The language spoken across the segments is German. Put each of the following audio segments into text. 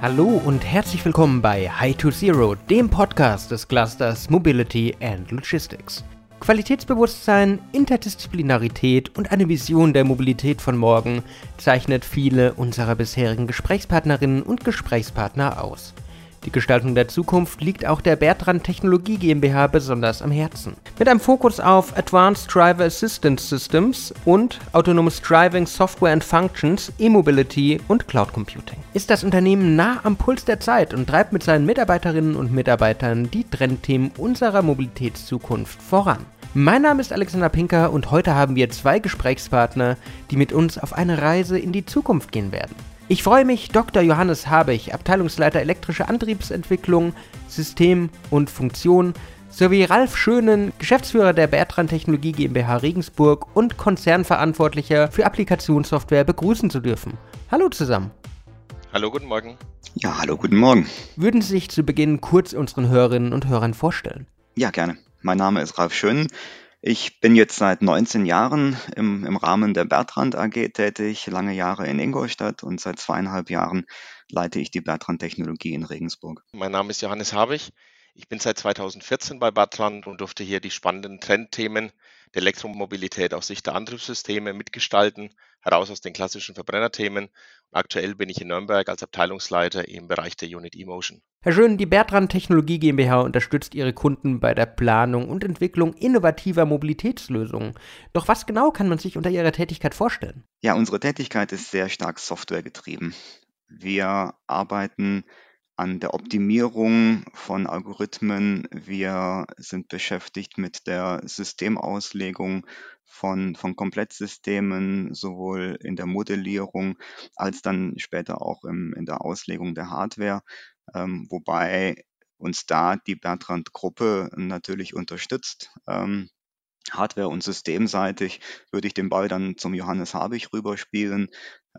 Hallo und herzlich willkommen bei High to Zero, dem Podcast des Clusters Mobility and Logistics. Qualitätsbewusstsein, Interdisziplinarität und eine Vision der Mobilität von morgen zeichnet viele unserer bisherigen Gesprächspartnerinnen und Gesprächspartner aus. Die Gestaltung der Zukunft liegt auch der Bertrand Technologie GmbH besonders am Herzen. Mit einem Fokus auf Advanced Driver Assistance Systems und Autonomous Driving Software and Functions, E-Mobility und Cloud Computing ist das Unternehmen nah am Puls der Zeit und treibt mit seinen Mitarbeiterinnen und Mitarbeitern die Trendthemen unserer Mobilitätszukunft voran. Mein Name ist Alexander Pinker und heute haben wir zwei Gesprächspartner, die mit uns auf eine Reise in die Zukunft gehen werden. Ich freue mich, Dr. Johannes Habich, Abteilungsleiter elektrische Antriebsentwicklung, System und Funktion, sowie Ralf Schönen, Geschäftsführer der Bertrand Technologie GmbH Regensburg und Konzernverantwortlicher für Applikationssoftware begrüßen zu dürfen. Hallo zusammen. Hallo, guten Morgen. Ja, hallo, guten Morgen. Würden Sie sich zu Beginn kurz unseren Hörerinnen und Hörern vorstellen? Ja, gerne. Mein Name ist Ralf Schönen. Ich bin jetzt seit 19 Jahren im, im Rahmen der Bertrand AG tätig, lange Jahre in Ingolstadt und seit zweieinhalb Jahren leite ich die Bertrand Technologie in Regensburg. Mein Name ist Johannes Habich. Ich bin seit 2014 bei Bertrand und durfte hier die spannenden Trendthemen der Elektromobilität aus Sicht der Antriebssysteme mitgestalten, heraus aus den klassischen Verbrennerthemen. Aktuell bin ich in Nürnberg als Abteilungsleiter im Bereich der Unit eMotion. Herr Schön, die Bertrand Technologie GmbH unterstützt ihre Kunden bei der Planung und Entwicklung innovativer Mobilitätslösungen. Doch was genau kann man sich unter ihrer Tätigkeit vorstellen? Ja, unsere Tätigkeit ist sehr stark softwaregetrieben. Wir arbeiten an der Optimierung von Algorithmen. Wir sind beschäftigt mit der Systemauslegung von, von Komplettsystemen, sowohl in der Modellierung als dann später auch im, in der Auslegung der Hardware, ähm, wobei uns da die Bertrand-Gruppe natürlich unterstützt. Ähm, Hardware- und systemseitig würde ich den Ball dann zum Johannes Habich rüberspielen.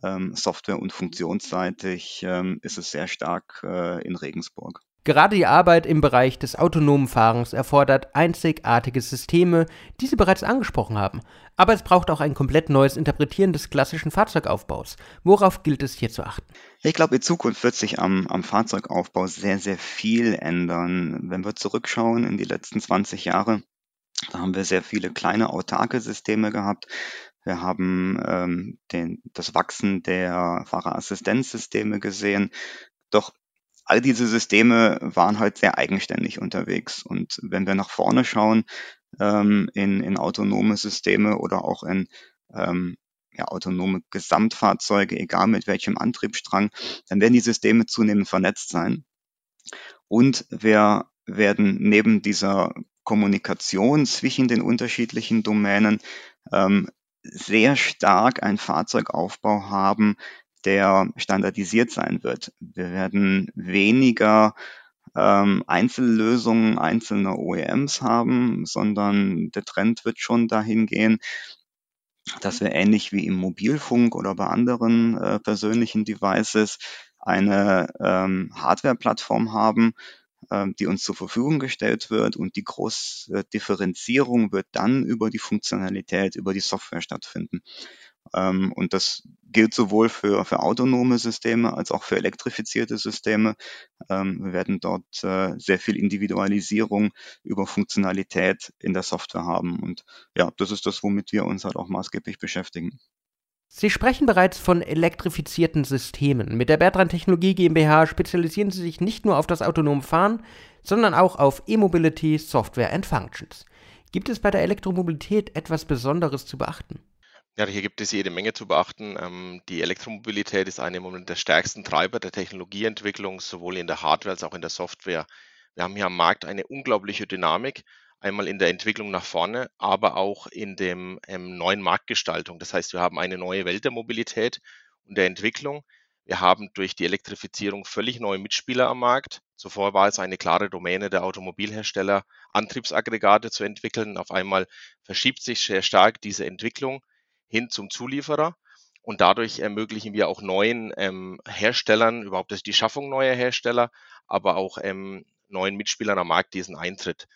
Ähm, Software- und funktionsseitig ähm, ist es sehr stark äh, in Regensburg. Gerade die Arbeit im Bereich des autonomen Fahrens erfordert einzigartige Systeme, die Sie bereits angesprochen haben. Aber es braucht auch ein komplett neues Interpretieren des klassischen Fahrzeugaufbaus. Worauf gilt es hier zu achten? Ich glaube, in Zukunft wird sich am, am Fahrzeugaufbau sehr, sehr viel ändern. Wenn wir zurückschauen in die letzten 20 Jahre, da haben wir sehr viele kleine autarke Systeme gehabt. Wir haben ähm, den, das Wachsen der Fahrerassistenzsysteme gesehen. Doch all diese Systeme waren halt sehr eigenständig unterwegs. Und wenn wir nach vorne schauen ähm, in, in autonome Systeme oder auch in ähm, ja, autonome Gesamtfahrzeuge, egal mit welchem Antriebsstrang, dann werden die Systeme zunehmend vernetzt sein. Und wir werden neben dieser Kommunikation zwischen den unterschiedlichen Domänen ähm, sehr stark einen Fahrzeugaufbau haben, der standardisiert sein wird. Wir werden weniger ähm, Einzellösungen einzelner OEMs haben, sondern der Trend wird schon dahin gehen, dass wir ähnlich wie im Mobilfunk oder bei anderen äh, persönlichen Devices eine ähm, Hardware-Plattform haben, die uns zur Verfügung gestellt wird und die große Differenzierung wird dann über die Funktionalität, über die Software stattfinden. Ähm, und das gilt sowohl für, für autonome Systeme als auch für elektrifizierte Systeme. Ähm, wir werden dort äh, sehr viel Individualisierung über Funktionalität in der Software haben. Und ja, das ist das, womit wir uns halt auch maßgeblich beschäftigen. Sie sprechen bereits von elektrifizierten Systemen. Mit der Bertrand Technologie GmbH spezialisieren Sie sich nicht nur auf das autonome Fahren, sondern auch auf E-Mobility, Software and Functions. Gibt es bei der Elektromobilität etwas Besonderes zu beachten? Ja, hier gibt es jede Menge zu beachten. Ähm, die Elektromobilität ist eine der stärksten Treiber der Technologieentwicklung, sowohl in der Hardware als auch in der Software. Wir haben hier am Markt eine unglaubliche Dynamik einmal in der Entwicklung nach vorne, aber auch in dem ähm, neuen Marktgestaltung. Das heißt, wir haben eine neue Welt der Mobilität und der Entwicklung. Wir haben durch die Elektrifizierung völlig neue Mitspieler am Markt. Zuvor war es eine klare Domäne der Automobilhersteller, Antriebsaggregate zu entwickeln. Auf einmal verschiebt sich sehr stark diese Entwicklung hin zum Zulieferer. Und dadurch ermöglichen wir auch neuen ähm, Herstellern überhaupt die Schaffung neuer Hersteller, aber auch ähm, neuen Mitspielern am Markt diesen Eintritt.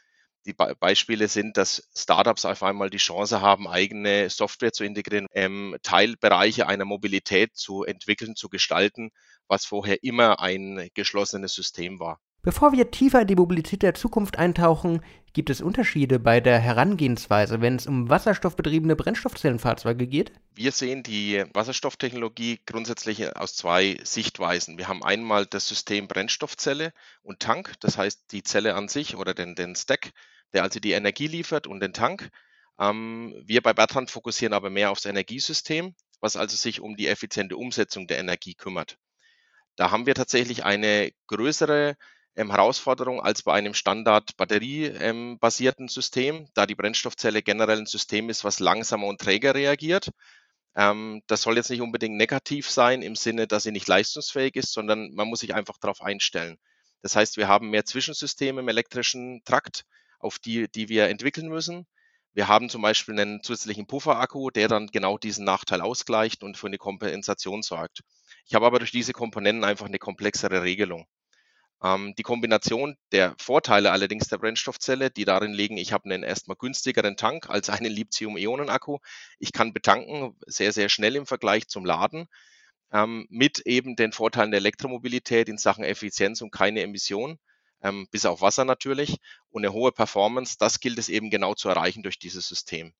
Die Be Beispiele sind, dass Startups auf einmal die Chance haben, eigene Software zu integrieren, ähm, Teilbereiche einer Mobilität zu entwickeln, zu gestalten, was vorher immer ein geschlossenes System war. Bevor wir tiefer in die Mobilität der Zukunft eintauchen, gibt es Unterschiede bei der Herangehensweise, wenn es um wasserstoffbetriebene Brennstoffzellenfahrzeuge geht? Wir sehen die Wasserstofftechnologie grundsätzlich aus zwei Sichtweisen. Wir haben einmal das System Brennstoffzelle und Tank, das heißt die Zelle an sich oder den, den Stack, der also die Energie liefert und den Tank. Ähm, wir bei Bertrand fokussieren aber mehr aufs Energiesystem, was also sich um die effiziente Umsetzung der Energie kümmert. Da haben wir tatsächlich eine größere ähm, Herausforderung als bei einem Standard batteriebasierten ähm, System, da die Brennstoffzelle generell ein System ist, was langsamer und träger reagiert. Ähm, das soll jetzt nicht unbedingt negativ sein im Sinne, dass sie nicht leistungsfähig ist, sondern man muss sich einfach darauf einstellen. Das heißt, wir haben mehr Zwischensysteme im elektrischen Trakt, auf die, die wir entwickeln müssen. Wir haben zum Beispiel einen zusätzlichen Pufferakku, der dann genau diesen Nachteil ausgleicht und für eine Kompensation sorgt. Ich habe aber durch diese Komponenten einfach eine komplexere Regelung. Ähm, die Kombination der Vorteile allerdings der Brennstoffzelle, die darin liegen, ich habe einen erstmal günstigeren Tank als einen Lithium-Ionen-Akku. Ich kann betanken, sehr, sehr schnell im Vergleich zum Laden, ähm, mit eben den Vorteilen der Elektromobilität in Sachen Effizienz und keine Emission, ähm, bis auf Wasser natürlich, und eine hohe Performance, das gilt es eben genau zu erreichen durch dieses System.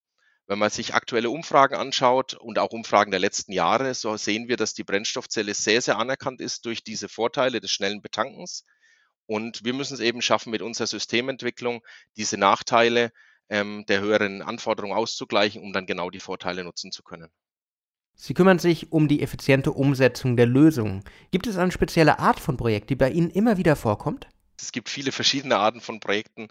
Wenn man sich aktuelle Umfragen anschaut und auch Umfragen der letzten Jahre, so sehen wir, dass die Brennstoffzelle sehr, sehr anerkannt ist durch diese Vorteile des schnellen Betankens. Und wir müssen es eben schaffen, mit unserer Systementwicklung diese Nachteile ähm, der höheren Anforderungen auszugleichen, um dann genau die Vorteile nutzen zu können. Sie kümmern sich um die effiziente Umsetzung der Lösungen. Gibt es eine spezielle Art von Projekt, die bei Ihnen immer wieder vorkommt? Es gibt viele verschiedene Arten von Projekten.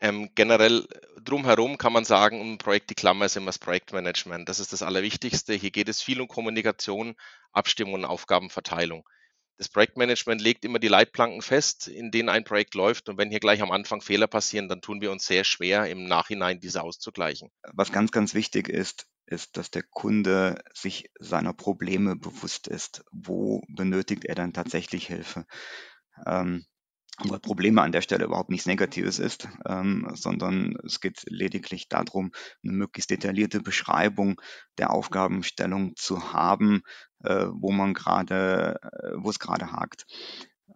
Ähm, generell drumherum kann man sagen, ein Projekt, die Klammer ist immer das Projektmanagement. Das ist das Allerwichtigste. Hier geht es viel um Kommunikation, Abstimmung und Aufgabenverteilung. Das Projektmanagement legt immer die Leitplanken fest, in denen ein Projekt läuft. Und wenn hier gleich am Anfang Fehler passieren, dann tun wir uns sehr schwer, im Nachhinein diese auszugleichen. Was ganz, ganz wichtig ist, ist, dass der Kunde sich seiner Probleme bewusst ist. Wo benötigt er dann tatsächlich Hilfe? Ähm, weil Probleme an der Stelle überhaupt nichts Negatives ist, ähm, sondern es geht lediglich darum, eine möglichst detaillierte Beschreibung der Aufgabenstellung zu haben, äh, wo man gerade, äh, wo es gerade hakt.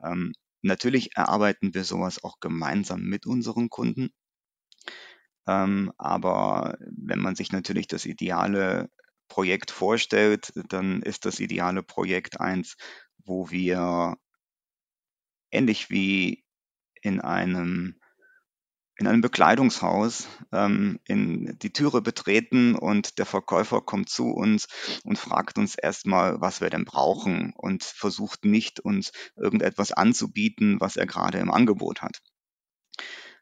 Ähm, natürlich erarbeiten wir sowas auch gemeinsam mit unseren Kunden. Ähm, aber wenn man sich natürlich das ideale Projekt vorstellt, dann ist das ideale Projekt eins, wo wir ähnlich wie in einem in einem Bekleidungshaus ähm, in die Türe betreten und der Verkäufer kommt zu uns und fragt uns erstmal, was wir denn brauchen und versucht nicht, uns irgendetwas anzubieten, was er gerade im Angebot hat.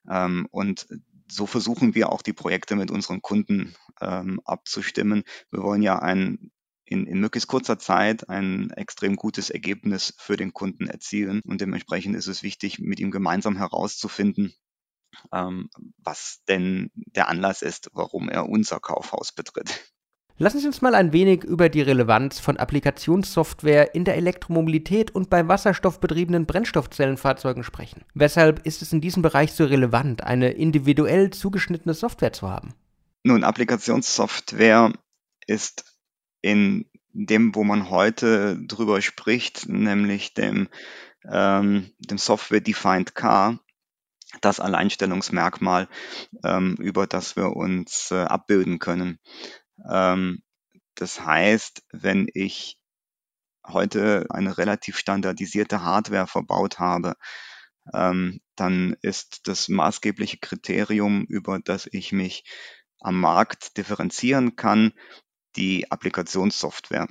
Ähm, und so versuchen wir auch die Projekte mit unseren Kunden ähm, abzustimmen. Wir wollen ja ein in, in möglichst kurzer Zeit ein extrem gutes Ergebnis für den Kunden erzielen. Und dementsprechend ist es wichtig, mit ihm gemeinsam herauszufinden, ähm, was denn der Anlass ist, warum er unser Kaufhaus betritt. Lassen Sie uns mal ein wenig über die Relevanz von Applikationssoftware in der Elektromobilität und bei wasserstoffbetriebenen Brennstoffzellenfahrzeugen sprechen. Weshalb ist es in diesem Bereich so relevant, eine individuell zugeschnittene Software zu haben? Nun, Applikationssoftware ist in dem, wo man heute drüber spricht, nämlich dem, ähm, dem Software-Defined Car, das Alleinstellungsmerkmal, ähm, über das wir uns äh, abbilden können. Ähm, das heißt, wenn ich heute eine relativ standardisierte Hardware verbaut habe, ähm, dann ist das maßgebliche Kriterium, über das ich mich am Markt differenzieren kann, die Applikationssoftware.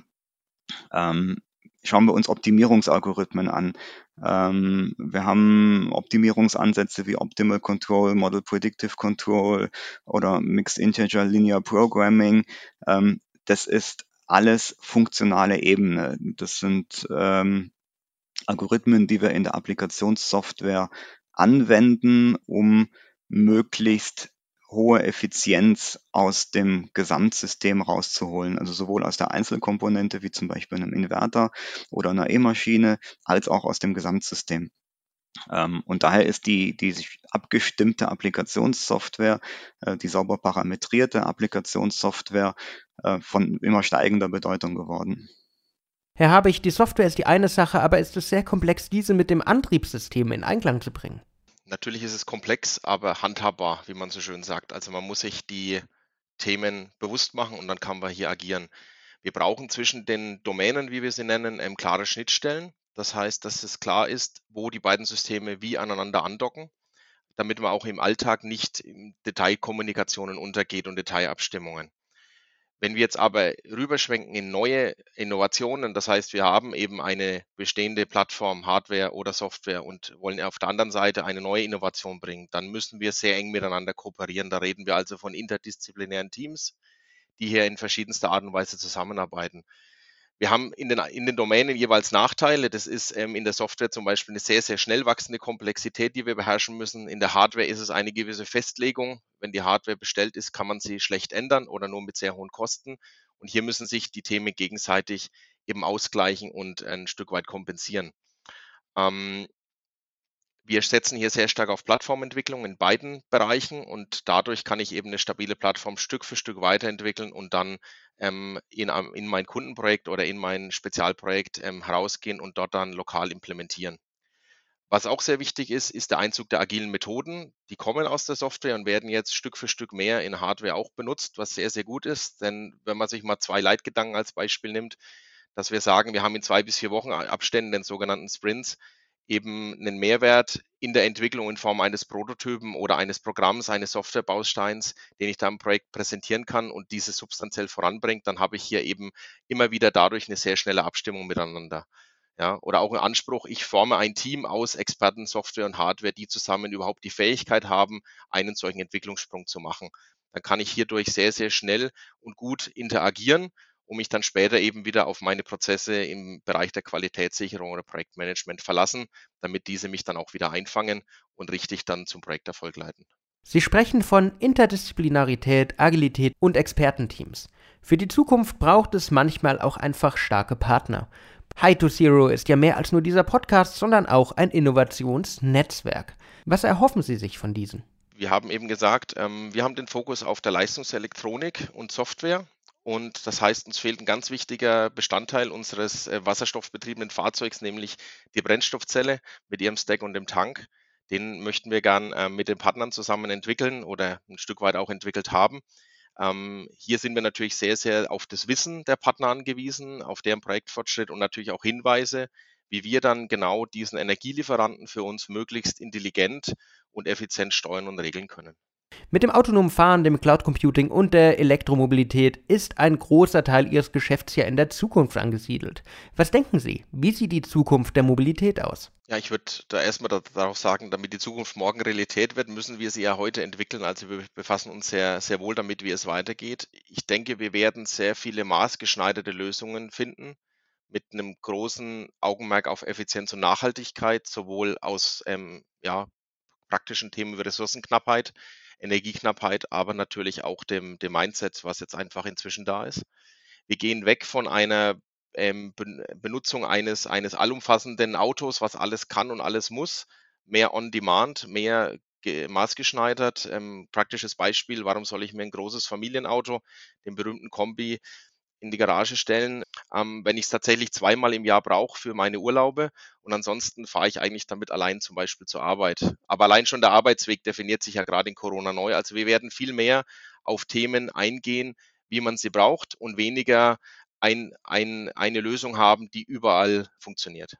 Ähm, schauen wir uns Optimierungsalgorithmen an. Ähm, wir haben Optimierungsansätze wie Optimal Control, Model Predictive Control oder Mixed Integer Linear Programming. Ähm, das ist alles funktionale Ebene. Das sind ähm, Algorithmen, die wir in der Applikationssoftware anwenden, um möglichst hohe Effizienz aus dem Gesamtsystem rauszuholen. Also sowohl aus der Einzelkomponente wie zum Beispiel einem Inverter oder einer E-Maschine, als auch aus dem Gesamtsystem. Ähm, und daher ist die, die sich abgestimmte Applikationssoftware, äh, die sauber parametrierte Applikationssoftware äh, von immer steigender Bedeutung geworden. Herr Habich, die Software ist die eine Sache, aber ist es sehr komplex, diese mit dem Antriebssystem in Einklang zu bringen? Natürlich ist es komplex, aber handhabbar, wie man so schön sagt. Also man muss sich die Themen bewusst machen und dann kann man hier agieren. Wir brauchen zwischen den Domänen, wie wir sie nennen, ähm, klare Schnittstellen. Das heißt, dass es klar ist, wo die beiden Systeme wie aneinander andocken, damit man auch im Alltag nicht in Detailkommunikationen untergeht und Detailabstimmungen. Wenn wir jetzt aber rüberschwenken in neue Innovationen, das heißt, wir haben eben eine bestehende Plattform, Hardware oder Software und wollen auf der anderen Seite eine neue Innovation bringen, dann müssen wir sehr eng miteinander kooperieren. Da reden wir also von interdisziplinären Teams, die hier in verschiedenster Art und Weise zusammenarbeiten. Wir haben in den, in den Domänen jeweils Nachteile. Das ist ähm, in der Software zum Beispiel eine sehr, sehr schnell wachsende Komplexität, die wir beherrschen müssen. In der Hardware ist es eine gewisse Festlegung. Wenn die Hardware bestellt ist, kann man sie schlecht ändern oder nur mit sehr hohen Kosten. Und hier müssen sich die Themen gegenseitig eben ausgleichen und ein Stück weit kompensieren. Ähm, wir setzen hier sehr stark auf Plattformentwicklung in beiden Bereichen und dadurch kann ich eben eine stabile Plattform Stück für Stück weiterentwickeln und dann ähm, in, in mein Kundenprojekt oder in mein Spezialprojekt ähm, herausgehen und dort dann lokal implementieren. Was auch sehr wichtig ist, ist der Einzug der agilen Methoden. Die kommen aus der Software und werden jetzt Stück für Stück mehr in Hardware auch benutzt, was sehr, sehr gut ist. Denn wenn man sich mal zwei Leitgedanken als Beispiel nimmt, dass wir sagen, wir haben in zwei bis vier Wochen Abständen den sogenannten Sprints, eben einen Mehrwert in der Entwicklung in Form eines Prototypen oder eines Programms, eines Softwarebausteins, den ich da im Projekt präsentieren kann und diese substanziell voranbringt, dann habe ich hier eben immer wieder dadurch eine sehr schnelle Abstimmung miteinander. Ja, oder auch ein Anspruch, ich forme ein Team aus Experten, Software und Hardware, die zusammen überhaupt die Fähigkeit haben, einen solchen Entwicklungssprung zu machen. Dann kann ich hierdurch sehr, sehr schnell und gut interagieren um mich dann später eben wieder auf meine Prozesse im Bereich der Qualitätssicherung oder Projektmanagement verlassen, damit diese mich dann auch wieder einfangen und richtig dann zum Projekterfolg leiten. Sie sprechen von Interdisziplinarität, Agilität und Expertenteams. Für die Zukunft braucht es manchmal auch einfach starke Partner. High to Zero ist ja mehr als nur dieser Podcast, sondern auch ein Innovationsnetzwerk. Was erhoffen Sie sich von diesen? Wir haben eben gesagt, ähm, wir haben den Fokus auf der Leistungselektronik und Software. Und das heißt, uns fehlt ein ganz wichtiger Bestandteil unseres äh, wasserstoffbetriebenen Fahrzeugs, nämlich die Brennstoffzelle mit ihrem Stack und dem Tank. Den möchten wir gern äh, mit den Partnern zusammen entwickeln oder ein Stück weit auch entwickelt haben. Ähm, hier sind wir natürlich sehr, sehr auf das Wissen der Partner angewiesen, auf deren Projektfortschritt und natürlich auch Hinweise, wie wir dann genau diesen Energielieferanten für uns möglichst intelligent und effizient steuern und regeln können. Mit dem autonomen Fahren, dem Cloud Computing und der Elektromobilität ist ein großer Teil Ihres Geschäfts ja in der Zukunft angesiedelt. Was denken Sie? Wie sieht die Zukunft der Mobilität aus? Ja, ich würde da erstmal darauf sagen, damit die Zukunft morgen Realität wird, müssen wir sie ja heute entwickeln. Also wir befassen uns sehr, sehr wohl damit, wie es weitergeht. Ich denke, wir werden sehr viele maßgeschneiderte Lösungen finden mit einem großen Augenmerk auf Effizienz und Nachhaltigkeit, sowohl aus ähm, ja, praktischen Themen wie Ressourcenknappheit, Energieknappheit, aber natürlich auch dem, dem Mindset, was jetzt einfach inzwischen da ist. Wir gehen weg von einer ähm, Benutzung eines, eines allumfassenden Autos, was alles kann und alles muss, mehr on demand, mehr maßgeschneidert. Ähm, praktisches Beispiel, warum soll ich mir ein großes Familienauto, den berühmten Kombi, in die Garage stellen, ähm, wenn ich es tatsächlich zweimal im Jahr brauche für meine Urlaube. Und ansonsten fahre ich eigentlich damit allein zum Beispiel zur Arbeit. Aber allein schon der Arbeitsweg definiert sich ja gerade in Corona neu. Also wir werden viel mehr auf Themen eingehen, wie man sie braucht und weniger ein, ein, eine Lösung haben, die überall funktioniert.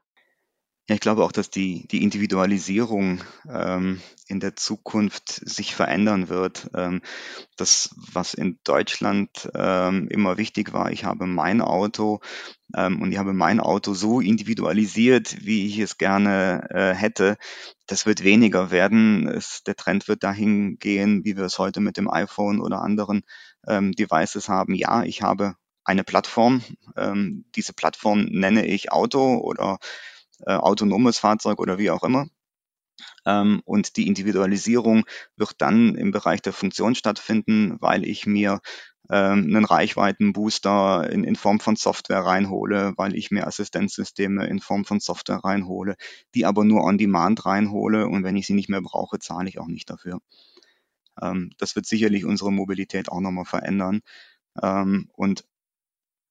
Ja, ich glaube auch, dass die, die Individualisierung ähm, in der Zukunft sich verändern wird. Ähm, das, was in Deutschland ähm, immer wichtig war, ich habe mein Auto ähm, und ich habe mein Auto so individualisiert, wie ich es gerne äh, hätte. Das wird weniger werden. Es, der Trend wird dahin gehen, wie wir es heute mit dem iPhone oder anderen ähm, Devices haben. Ja, ich habe eine Plattform. Ähm, diese Plattform nenne ich Auto oder äh, autonomes Fahrzeug oder wie auch immer. Ähm, und die Individualisierung wird dann im Bereich der Funktion stattfinden, weil ich mir ähm, einen Reichweitenbooster in, in Form von Software reinhole, weil ich mir Assistenzsysteme in Form von Software reinhole, die aber nur on demand reinhole und wenn ich sie nicht mehr brauche, zahle ich auch nicht dafür. Ähm, das wird sicherlich unsere Mobilität auch nochmal verändern. Ähm, und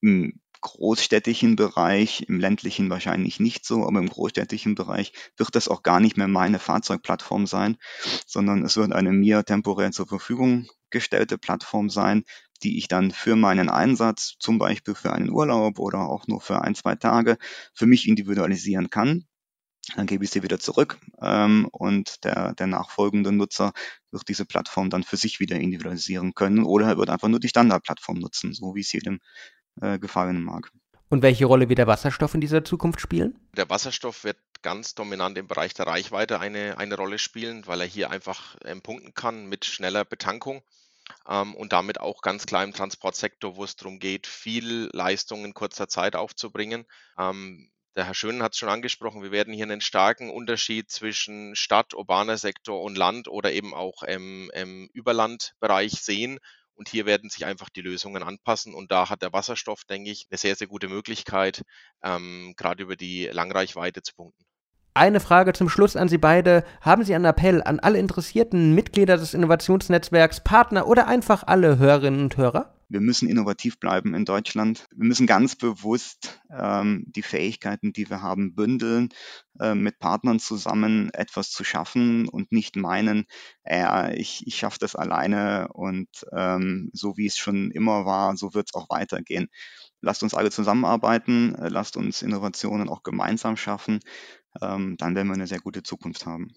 im großstädtischen Bereich, im ländlichen wahrscheinlich nicht so, aber im großstädtischen Bereich wird das auch gar nicht mehr meine Fahrzeugplattform sein, sondern es wird eine mir temporär zur Verfügung gestellte Plattform sein, die ich dann für meinen Einsatz, zum Beispiel für einen Urlaub oder auch nur für ein, zwei Tage, für mich individualisieren kann. Dann gebe ich sie wieder zurück ähm, und der, der nachfolgende Nutzer wird diese Plattform dann für sich wieder individualisieren können oder er wird einfach nur die Standardplattform nutzen, so wie es jedem äh, gefallen mag. Und welche Rolle wird der Wasserstoff in dieser Zukunft spielen? Der Wasserstoff wird ganz dominant im Bereich der Reichweite eine, eine Rolle spielen, weil er hier einfach ähm, punkten kann mit schneller Betankung ähm, und damit auch ganz klar im Transportsektor, wo es darum geht, viel Leistung in kurzer Zeit aufzubringen. Ähm, der Herr Schönen hat es schon angesprochen, wir werden hier einen starken Unterschied zwischen Stadt, urbaner Sektor und Land oder eben auch im, im Überlandbereich sehen. Und hier werden sich einfach die Lösungen anpassen. Und da hat der Wasserstoff, denke ich, eine sehr, sehr gute Möglichkeit, ähm, gerade über die Langreichweite zu punkten. Eine Frage zum Schluss an Sie beide. Haben Sie einen Appell an alle interessierten Mitglieder des Innovationsnetzwerks, Partner oder einfach alle Hörerinnen und Hörer? Wir müssen innovativ bleiben in Deutschland. Wir müssen ganz bewusst ähm, die Fähigkeiten, die wir haben, bündeln, äh, mit Partnern zusammen etwas zu schaffen und nicht meinen, äh, ich, ich schaffe das alleine und ähm, so wie es schon immer war, so wird es auch weitergehen. Lasst uns alle zusammenarbeiten, äh, lasst uns Innovationen auch gemeinsam schaffen ähm, dann werden wir eine sehr gute Zukunft haben.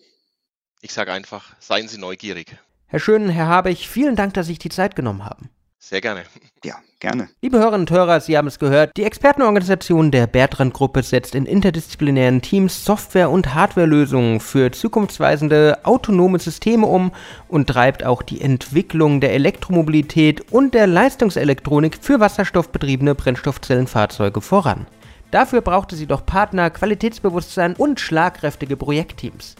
Ich sage einfach, seien Sie neugierig. Herr Schön, Herr Habich, vielen Dank, dass Sie sich die Zeit genommen haben. Sehr gerne. Ja, gerne. Liebe Hörerinnen und Hörer, Sie haben es gehört, die Expertenorganisation der Bertrand-Gruppe setzt in interdisziplinären Teams Software- und Hardwarelösungen für zukunftsweisende autonome Systeme um und treibt auch die Entwicklung der Elektromobilität und der Leistungselektronik für wasserstoffbetriebene Brennstoffzellenfahrzeuge voran. Dafür brauchte sie doch Partner, Qualitätsbewusstsein und schlagkräftige Projektteams.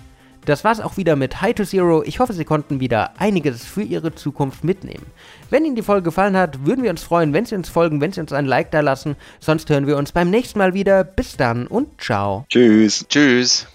Das war's auch wieder mit High to Zero. Ich hoffe, Sie konnten wieder einiges für Ihre Zukunft mitnehmen. Wenn Ihnen die Folge gefallen hat, würden wir uns freuen, wenn Sie uns folgen, wenn Sie uns ein Like da lassen. Sonst hören wir uns beim nächsten Mal wieder. Bis dann und ciao. Tschüss. Tschüss.